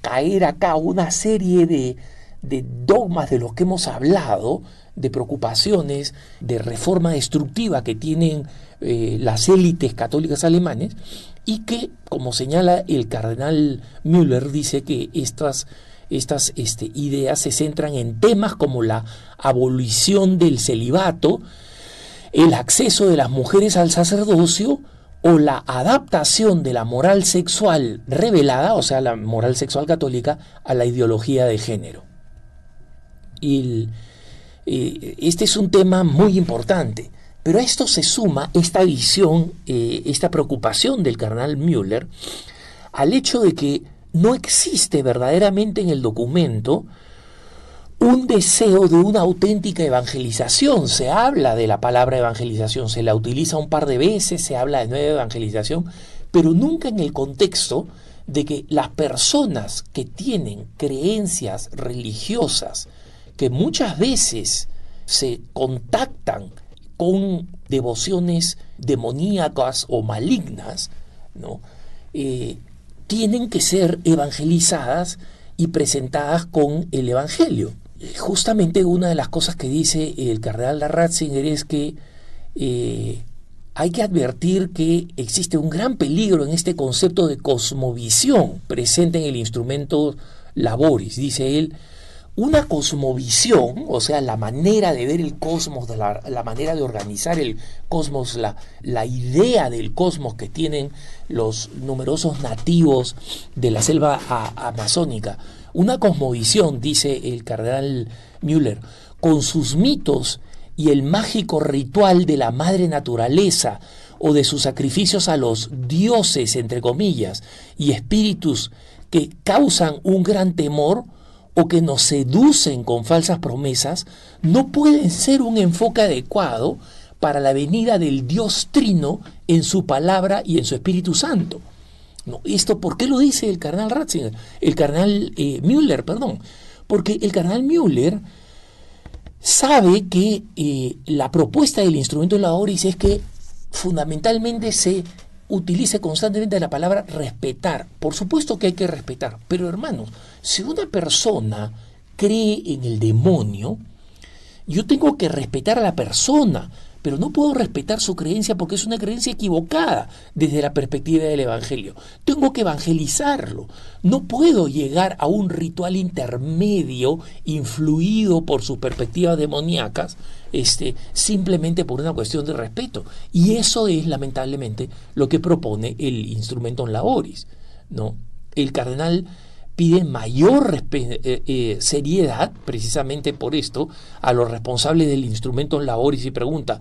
caer acá una serie de, dogmas de los que hemos hablado, de preocupaciones, de reforma destructiva que tienen eh, las élites católicas alemanes y que, como señala el cardenal Müller, dice que estas, estas este, ideas se centran en temas como la abolición del celibato, el acceso de las mujeres al sacerdocio, o la adaptación de la moral sexual revelada, o sea, la moral sexual católica, a la ideología de género. Eh, este es un tema muy importante, pero a esto se suma esta visión, eh, esta preocupación del carnal Müller, al hecho de que no existe verdaderamente en el documento un deseo de una auténtica evangelización. Se habla de la palabra evangelización, se la utiliza un par de veces, se habla de nueva evangelización, pero nunca en el contexto de que las personas que tienen creencias religiosas, que muchas veces se contactan con devociones demoníacas o malignas, ¿no? Eh, tienen que ser evangelizadas y presentadas con el Evangelio justamente una de las cosas que dice el cardenal Ratzinger es que eh, hay que advertir que existe un gran peligro en este concepto de cosmovisión presente en el instrumento Laboris. Dice él, una cosmovisión, o sea, la manera de ver el cosmos, la, manera de organizar el cosmos, la, idea del cosmos que tienen los numerosos nativos de la selva amazónica, una cosmovisión, dice el cardenal Müller, con sus mitos y el mágico ritual de la madre naturaleza o de sus sacrificios a los dioses, entre comillas, y espíritus que causan un gran temor o que nos seducen con falsas promesas, no pueden ser un enfoque adecuado para la venida del Dios Trino en su palabra y en su Espíritu Santo. ¿Esto por qué lo dice el carnal Ratzinger? El carnal eh, Müller, perdón. Porque el carnal Müller sabe que eh, la propuesta del instrumento de la Oris es que fundamentalmente se utilice constantemente la palabra respetar. Por supuesto que hay que respetar, pero hermanos, si una persona cree en el demonio, yo tengo que respetar a la persona, pero no puedo respetar su creencia porque es una creencia equivocada desde la perspectiva del Evangelio. Tengo que evangelizarlo. No puedo llegar a un ritual intermedio influido por sus perspectivas demoníacas este, simplemente por una cuestión de respeto. Y eso es lamentablemente lo que propone el instrumento en laboris. ¿no? El cardenal pide mayor eh, eh, seriedad, precisamente por esto, a los responsables del instrumento en labores y pregunta,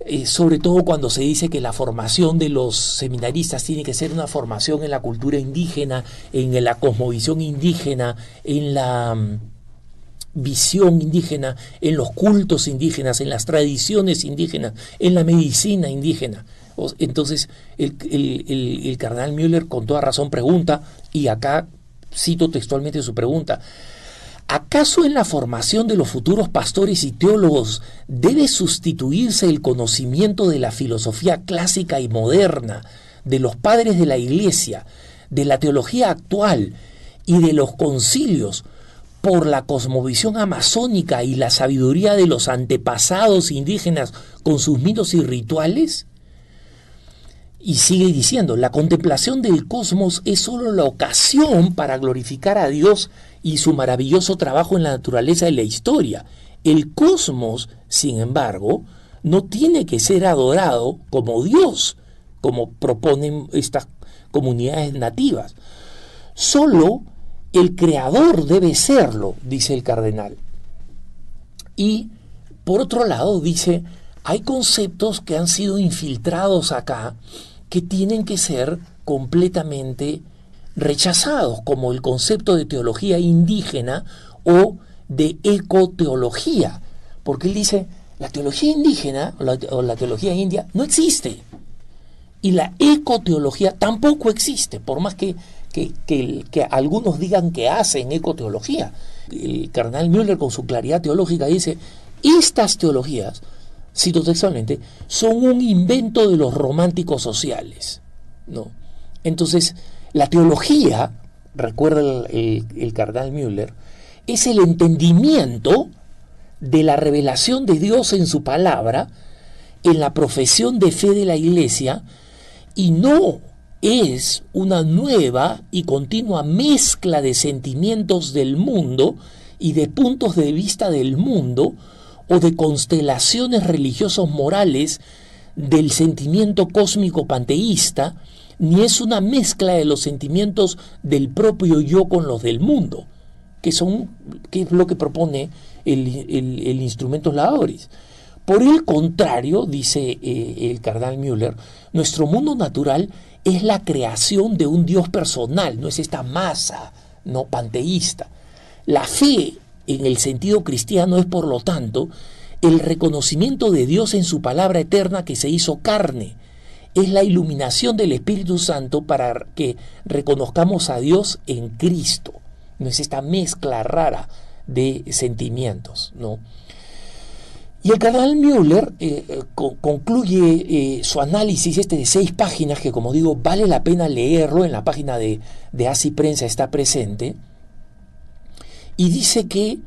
eh, sobre todo cuando se dice que la formación de los seminaristas tiene que ser una formación en la cultura indígena, en la cosmovisión indígena, en la mm, visión indígena, en los cultos indígenas, en las tradiciones indígenas, en la medicina indígena. Entonces, el, el cardenal Müller con toda razón pregunta, y acá cito textualmente su pregunta, ¿acaso en la formación de los futuros pastores y teólogos debe sustituirse el conocimiento de la filosofía clásica y moderna, de los padres de la Iglesia, de la teología actual y de los concilios por la cosmovisión amazónica y la sabiduría de los antepasados indígenas con sus mitos y rituales? Y sigue diciendo, la contemplación del cosmos es sólo la ocasión para glorificar a Dios y su maravilloso trabajo en la naturaleza y la historia. El cosmos, sin embargo, no tiene que ser adorado como Dios, como proponen estas comunidades nativas. Solo el creador debe serlo, dice el cardenal. Y por otro lado dice, hay conceptos que han sido infiltrados acá que tienen que ser completamente rechazados, como el concepto de teología indígena o de ecoteología, porque él dice, la teología indígena o la, teología india no existe, y la ecoteología tampoco existe, por más que, que, que, algunos digan que hacen ecoteología. El cardenal Müller con su claridad teológica dice, estas teologías cito textualmente, son un invento de los románticos sociales. ¿no? Entonces, la teología, recuerda el, el, cardenal Müller, es el entendimiento de la revelación de Dios en su palabra, en la profesión de fe de la iglesia, y no es una nueva y continua mezcla de sentimientos del mundo y de puntos de vista del mundo, o de constelaciones religiosos morales del sentimiento cósmico panteísta, ni es una mezcla de los sentimientos del propio yo con los del mundo, que, son, que es lo que propone el, el, instrumento Laoris. Por el contrario, dice eh, el cardenal Müller, nuestro mundo natural es la creación de un Dios personal, no es esta masa no panteísta. La fe en el sentido cristiano es, por lo tanto, el reconocimiento de Dios en su palabra eterna que se hizo carne. Es la iluminación del Espíritu Santo para que reconozcamos a Dios en Cristo. No es esta mezcla rara de sentimientos, ¿no? Y el cardenal Müller eh, eh, concluye eh, su análisis este de seis páginas, que como digo, vale la pena leerlo, en la página de, de Así Prensa está presente, y dice que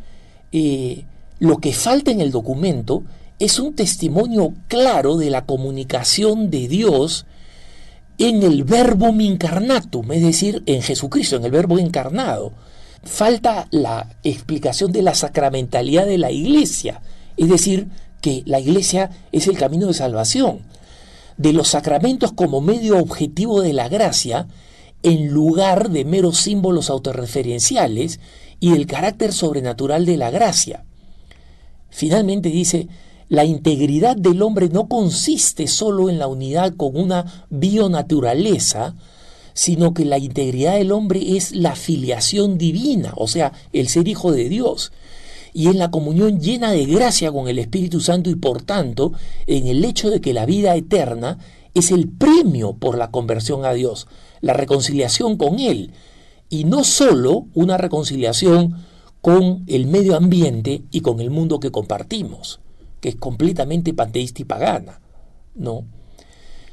eh, lo que falta en el documento es un testimonio claro de la comunicación de Dios en el verbum incarnatum, es decir, en Jesucristo, en el verbo encarnado. Falta la explicación de la sacramentalidad de la iglesia, es decir, que la iglesia es el camino de salvación, de los sacramentos como medio objetivo de la gracia, en lugar de meros símbolos autorreferenciales y el carácter sobrenatural de la gracia. Finalmente dice, la integridad del hombre no consiste solo en la unidad con una bionaturaleza, sino que la integridad del hombre es la filiación divina, o sea, el ser hijo de Dios, y en la comunión llena de gracia con el Espíritu Santo y por tanto en el hecho de que la vida eterna es el premio por la conversión a Dios, la reconciliación con Él, y no solo una reconciliación con el medio ambiente y con el mundo que compartimos, que es completamente panteísta y pagana, ¿no?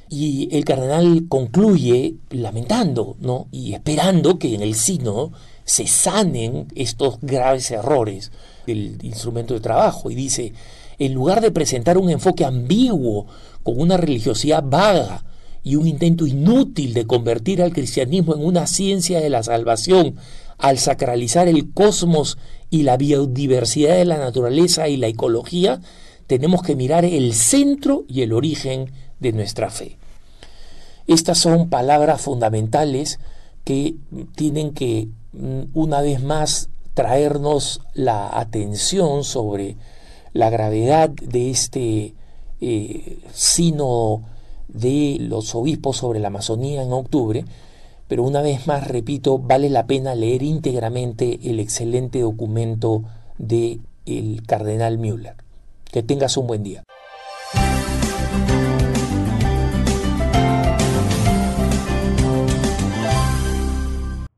Y el cardenal concluye lamentando, ¿no? Y esperando que en el sino se sanen estos graves errores del instrumento de trabajo y dice, en lugar de presentar un enfoque ambiguo con una religiosidad vaga, y un intento inútil de convertir al cristianismo en una ciencia de la salvación al sacralizar el cosmos y la biodiversidad de la naturaleza y la ecología, tenemos que mirar el centro y el origen de nuestra fe. Estas son palabras fundamentales que tienen que mm, una vez más traernos la atención sobre la gravedad de este eh, sino de los obispos sobre la Amazonía en octubre, pero una vez más, repito, vale la pena leer íntegramente el excelente documento de el cardenal Müller. Que tengas un buen día.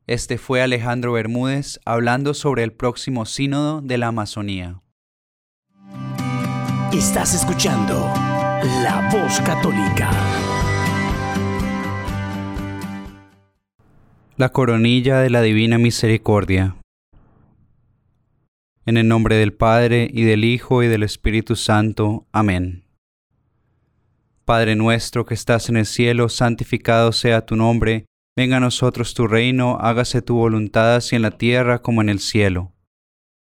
Este fue Alejandro Bermúdez hablando sobre el próximo sínodo de la Amazonía. Estás escuchando La Voz Católica. La coronilla de la Divina Misericordia. En el nombre del Padre, y del Hijo, y del Espíritu Santo. Amén. Padre nuestro que estás en el cielo, santificado sea tu nombre, venga a nosotros tu reino, hágase tu voluntad así en la tierra como en el cielo.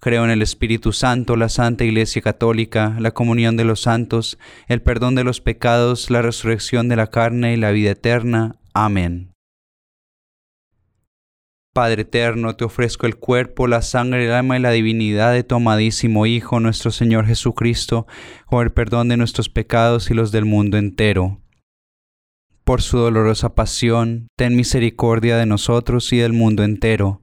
Creo en el Espíritu Santo, la Santa Iglesia Católica, la comunión de los santos, el perdón de los pecados, la resurrección de la carne y la vida eterna. Amén. Padre eterno, te ofrezco el cuerpo, la sangre, el alma y la divinidad de tu amadísimo Hijo, nuestro Señor Jesucristo, con el perdón de nuestros pecados y los del mundo entero. Por su dolorosa pasión, ten misericordia de nosotros y del mundo entero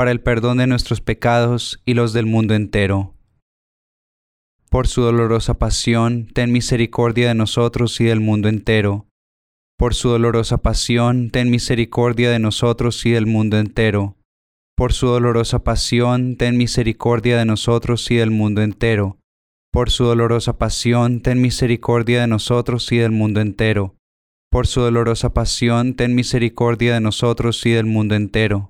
para el perdón de nuestros pecados y los del mundo entero. Por su dolorosa pasión, ten misericordia de nosotros y del mundo entero. Por su dolorosa pasión, ten misericordia de nosotros y del mundo entero. Por su dolorosa pasión, ten misericordia de nosotros y del mundo entero. Por su dolorosa pasión, ten misericordia de nosotros y del mundo entero. Por su dolorosa pasión, ten misericordia de nosotros y del mundo entero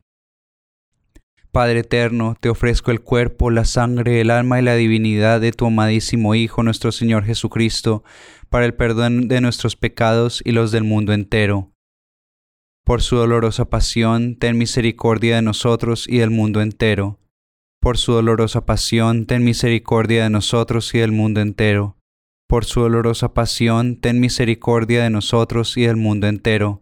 Padre eterno, te ofrezco el cuerpo, la sangre, el alma y la divinidad de tu amadísimo Hijo, nuestro Señor Jesucristo, para el perdón de nuestros pecados y los del mundo entero. Por su dolorosa pasión, ten misericordia de nosotros y del mundo entero. Por su dolorosa pasión, ten misericordia de nosotros y del mundo entero. Por su dolorosa pasión, ten misericordia de nosotros y del mundo entero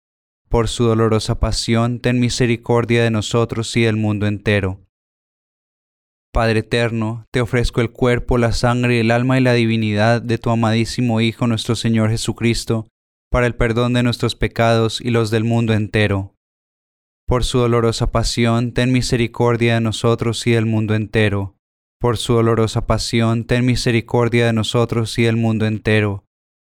Por su dolorosa pasión, ten misericordia de nosotros y del mundo entero. Padre eterno, te ofrezco el cuerpo, la sangre, el alma y la divinidad de tu amadísimo Hijo nuestro Señor Jesucristo, para el perdón de nuestros pecados y los del mundo entero. Por su dolorosa pasión, ten misericordia de nosotros y del mundo entero. Por su dolorosa pasión, ten misericordia de nosotros y del mundo entero.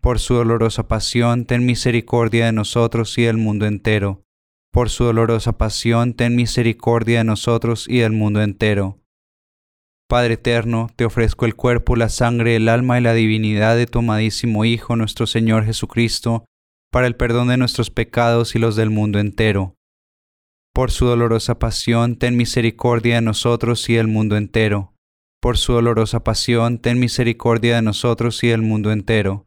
Por su dolorosa pasión, ten misericordia de nosotros y del mundo entero. Por su dolorosa pasión, ten misericordia de nosotros y del mundo entero Padre eterno, te ofrezco el cuerpo, la sangre, el alma y la divinidad de tu amadísimo Hijo, nuestro Señor Jesucristo, para el perdón de nuestros pecados y los del mundo entero. Por su dolorosa pasión, ten misericordia de nosotros y del mundo entero. Por su dolorosa pasión, ten misericordia de nosotros y del mundo entero.